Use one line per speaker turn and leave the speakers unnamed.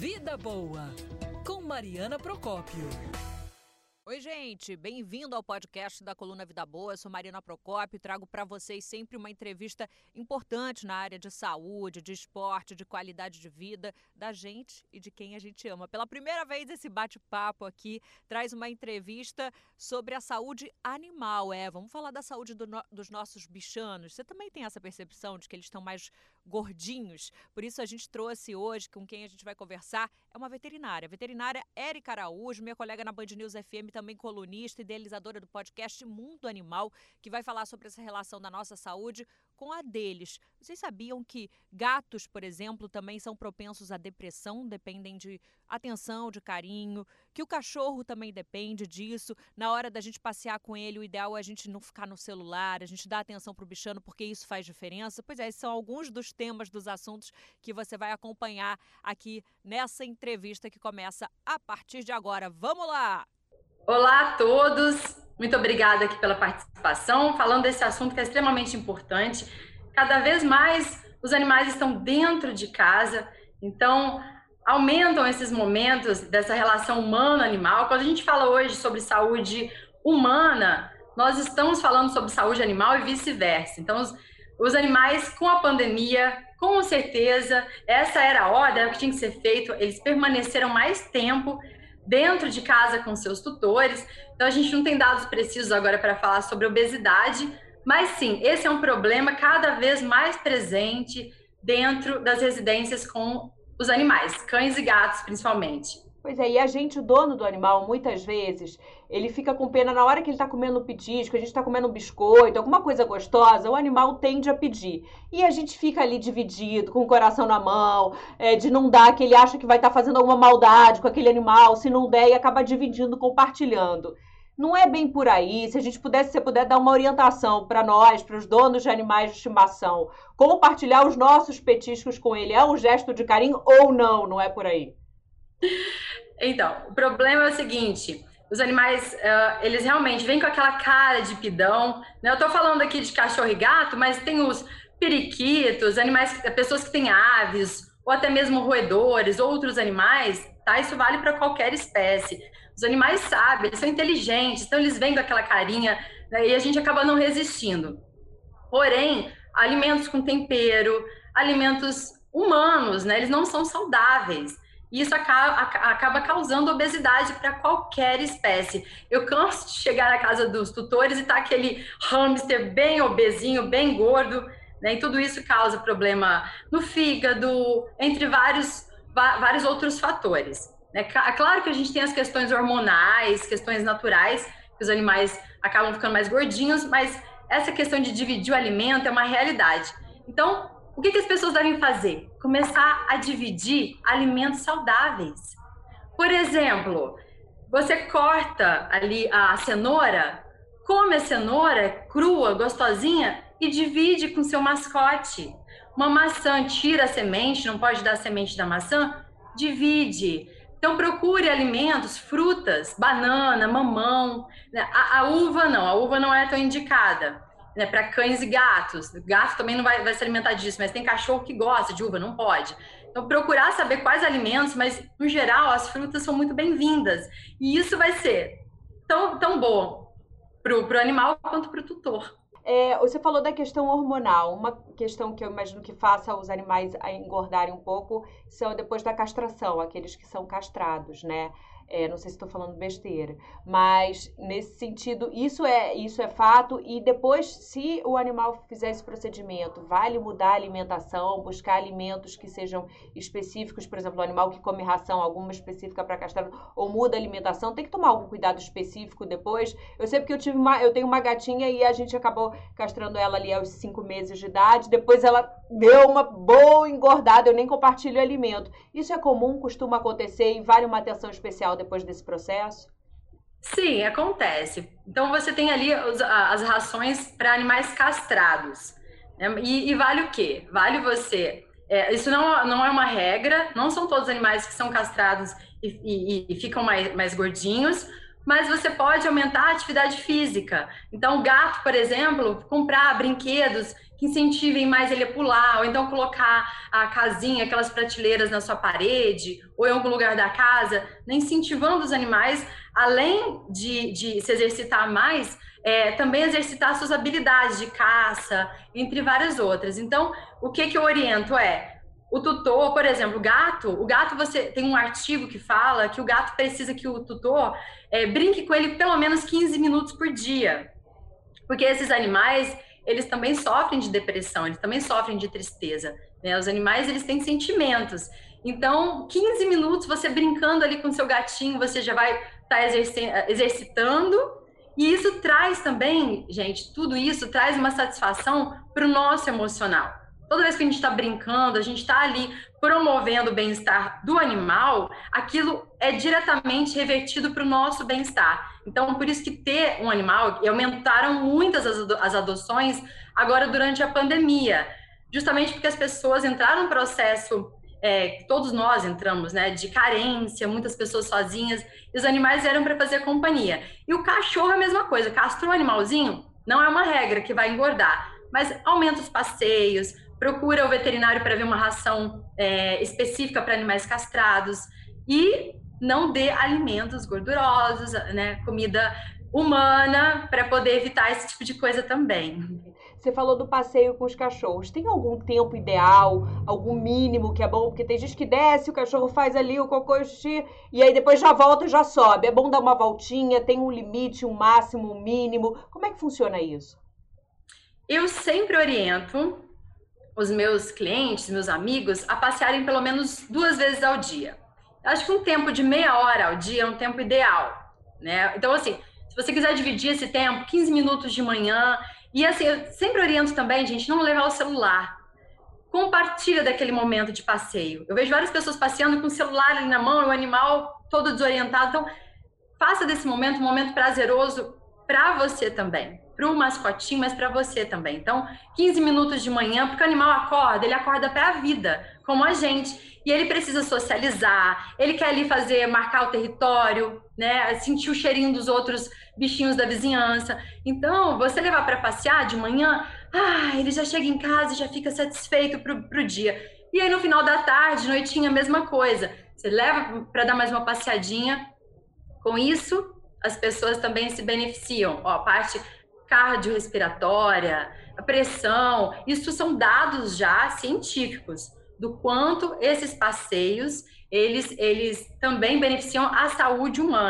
Vida Boa, com Mariana Procópio.
Oi, gente, bem-vindo ao podcast da Coluna Vida Boa. Eu sou Marina Procópio e trago para vocês sempre uma entrevista importante na área de saúde, de esporte, de qualidade de vida da gente e de quem a gente ama. Pela primeira vez, esse bate-papo aqui traz uma entrevista sobre a saúde animal. É, vamos falar da saúde do no dos nossos bichanos. Você também tem essa percepção de que eles estão mais gordinhos? Por isso, a gente trouxe hoje, com quem a gente vai conversar, é uma veterinária. Veterinária Érica Araújo, minha colega na Band News FM também colunista e idealizadora do podcast Mundo Animal, que vai falar sobre essa relação da nossa saúde com a deles. Vocês sabiam que gatos, por exemplo, também são propensos à depressão, dependem de atenção, de carinho, que o cachorro também depende disso. Na hora da gente passear com ele, o ideal é a gente não ficar no celular, a gente dar atenção para o bichano, porque isso faz diferença. Pois é, esses são alguns dos temas, dos assuntos que você vai acompanhar aqui nessa entrevista que começa a partir de agora. Vamos lá!
Olá a todos, muito obrigada aqui pela participação, falando desse assunto que é extremamente importante. Cada vez mais os animais estão dentro de casa, então aumentam esses momentos dessa relação humano-animal. Quando a gente fala hoje sobre saúde humana, nós estamos falando sobre saúde animal e vice-versa. Então, os, os animais com a pandemia, com certeza, essa era a hora, era o que tinha que ser feito, eles permaneceram mais tempo dentro de casa com seus tutores. Então, a gente não tem dados precisos agora para falar sobre obesidade, mas sim, esse é um problema cada vez mais presente dentro das residências com os animais, cães e gatos principalmente.
Pois é, e a gente, o dono do animal, muitas vezes, ele fica com pena na hora que ele está comendo um petisco, a gente está comendo um biscoito, alguma coisa gostosa, o animal tende a pedir. E a gente fica ali dividido, com o coração na mão, é, de não dar, que ele acha que vai estar tá fazendo alguma maldade com aquele animal, se não der, e acaba dividindo, compartilhando. Não é bem por aí. Se a gente pudesse, se puder dar uma orientação para nós, para os donos de animais de estimação, compartilhar os nossos petiscos com ele, é um gesto de carinho ou não? Não é por aí?
Então, o problema é o seguinte: os animais, uh, eles realmente vêm com aquela cara de pidão. Né? Eu estou falando aqui de cachorro e gato, mas tem os periquitos, animais, pessoas que têm aves, ou até mesmo roedores, outros animais, tá? Isso vale para qualquer espécie. Os animais sabem, eles são inteligentes, então eles vêm com aquela carinha né? e a gente acaba não resistindo. Porém, alimentos com tempero, alimentos humanos, né? Eles não são saudáveis. E isso acaba, acaba causando obesidade para qualquer espécie. Eu canso de chegar na casa dos tutores e tá aquele hamster bem obesinho, bem gordo, né? E tudo isso causa problema no fígado, entre vários, vários outros fatores. Né? Claro que a gente tem as questões hormonais, questões naturais, que os animais acabam ficando mais gordinhos, mas essa questão de dividir o alimento é uma realidade. Então, o que, que as pessoas devem fazer? Começar a dividir alimentos saudáveis. Por exemplo, você corta ali a cenoura, come a cenoura crua, gostosinha e divide com seu mascote. Uma maçã, tira a semente, não pode dar semente da maçã, divide. Então procure alimentos, frutas, banana, mamão. Né? A, a uva não, a uva não é tão indicada né, para cães e gatos. Gato também não vai, vai se alimentar disso, mas tem cachorro que gosta de uva, não pode. Então, procurar saber quais alimentos, mas no geral as frutas são muito bem-vindas. E isso vai ser tão, tão bom para o animal quanto para o tutor.
É, você falou da questão hormonal. Uma questão que eu imagino que faça os animais engordarem um pouco são depois da castração, aqueles que são castrados, né? É, não sei se estou falando besteira, mas nesse sentido, isso é, isso é fato. E depois, se o animal fizer esse procedimento, vale mudar a alimentação, buscar alimentos que sejam específicos, por exemplo, o animal que come ração, alguma específica para castrar, ou muda a alimentação, tem que tomar algum cuidado específico depois. Eu sei porque eu tive uma, eu tenho uma gatinha e a gente acabou castrando ela ali aos cinco meses de idade. Depois ela deu uma boa engordada, eu nem compartilho alimento. Isso é comum, costuma acontecer e vale uma atenção especial depois desse processo?
Sim, acontece. Então você tem ali as rações para animais castrados. Né? E, e, vale o quê? Vale você. É, isso não, não é uma regra, não são todos os animais que são castrados e, e, e ficam mais, mais gordinhos, mas você pode aumentar a atividade física. Então, o gato, por exemplo, comprar brinquedos que incentivem mais ele a pular, ou então colocar a casinha, aquelas prateleiras na sua parede, ou em algum lugar da casa, né, incentivando os animais, além de, de se exercitar mais, é, também exercitar suas habilidades de caça, entre várias outras. Então, o que, que eu oriento é o tutor, por exemplo, o gato, o gato você tem um artigo que fala que o gato precisa que o tutor é, brinque com ele pelo menos 15 minutos por dia. Porque esses animais, eles também sofrem de depressão, eles também sofrem de tristeza. Né? Os animais, eles têm sentimentos. Então, 15 minutos você brincando ali com seu gatinho, você já vai estar tá exercitando. E isso traz também, gente, tudo isso traz uma satisfação para o nosso emocional toda vez que a gente está brincando, a gente está ali promovendo o bem-estar do animal, aquilo é diretamente revertido para o nosso bem-estar. Então, por isso que ter um animal, e aumentaram muitas as adoções agora durante a pandemia, justamente porque as pessoas entraram no processo, é, todos nós entramos, né, de carência, muitas pessoas sozinhas, e os animais eram para fazer companhia. E o cachorro é a mesma coisa, castrou um animalzinho, não é uma regra que vai engordar, mas aumenta os passeios, procura o veterinário para ver uma ração é, específica para animais castrados e não dê alimentos gordurosos, né, comida humana, para poder evitar esse tipo de coisa também.
Você falou do passeio com os cachorros. Tem algum tempo ideal, algum mínimo que é bom? Porque tem gente que desce, o cachorro faz ali o cocô e o xixi, e aí depois já volta e já sobe. É bom dar uma voltinha? Tem um limite, um máximo, um mínimo? Como é que funciona isso?
Eu sempre oriento os meus clientes, meus amigos, a passearem pelo menos duas vezes ao dia. Acho que um tempo de meia hora ao dia é um tempo ideal, né? Então, assim, se você quiser dividir esse tempo, 15 minutos de manhã, e assim, eu sempre oriento também, gente, não levar o celular. Compartilha daquele momento de passeio. Eu vejo várias pessoas passeando com o celular ali na mão, o animal todo desorientado. Então, faça desse momento um momento prazeroso para você também para o mascotinho, mas para você também. Então, 15 minutos de manhã, porque o animal acorda, ele acorda para a vida, como a gente. E ele precisa socializar, ele quer ali fazer, marcar o território, né? Sentir o cheirinho dos outros bichinhos da vizinhança. Então, você levar para passear de manhã, ah, ele já chega em casa e já fica satisfeito para o dia. E aí, no final da tarde, noitinha, a mesma coisa. Você leva para dar mais uma passeadinha. Com isso, as pessoas também se beneficiam. Ó, a parte cardiorrespiratória, a pressão, isso são dados já científicos do quanto esses passeios eles, eles também beneficiam a saúde humana.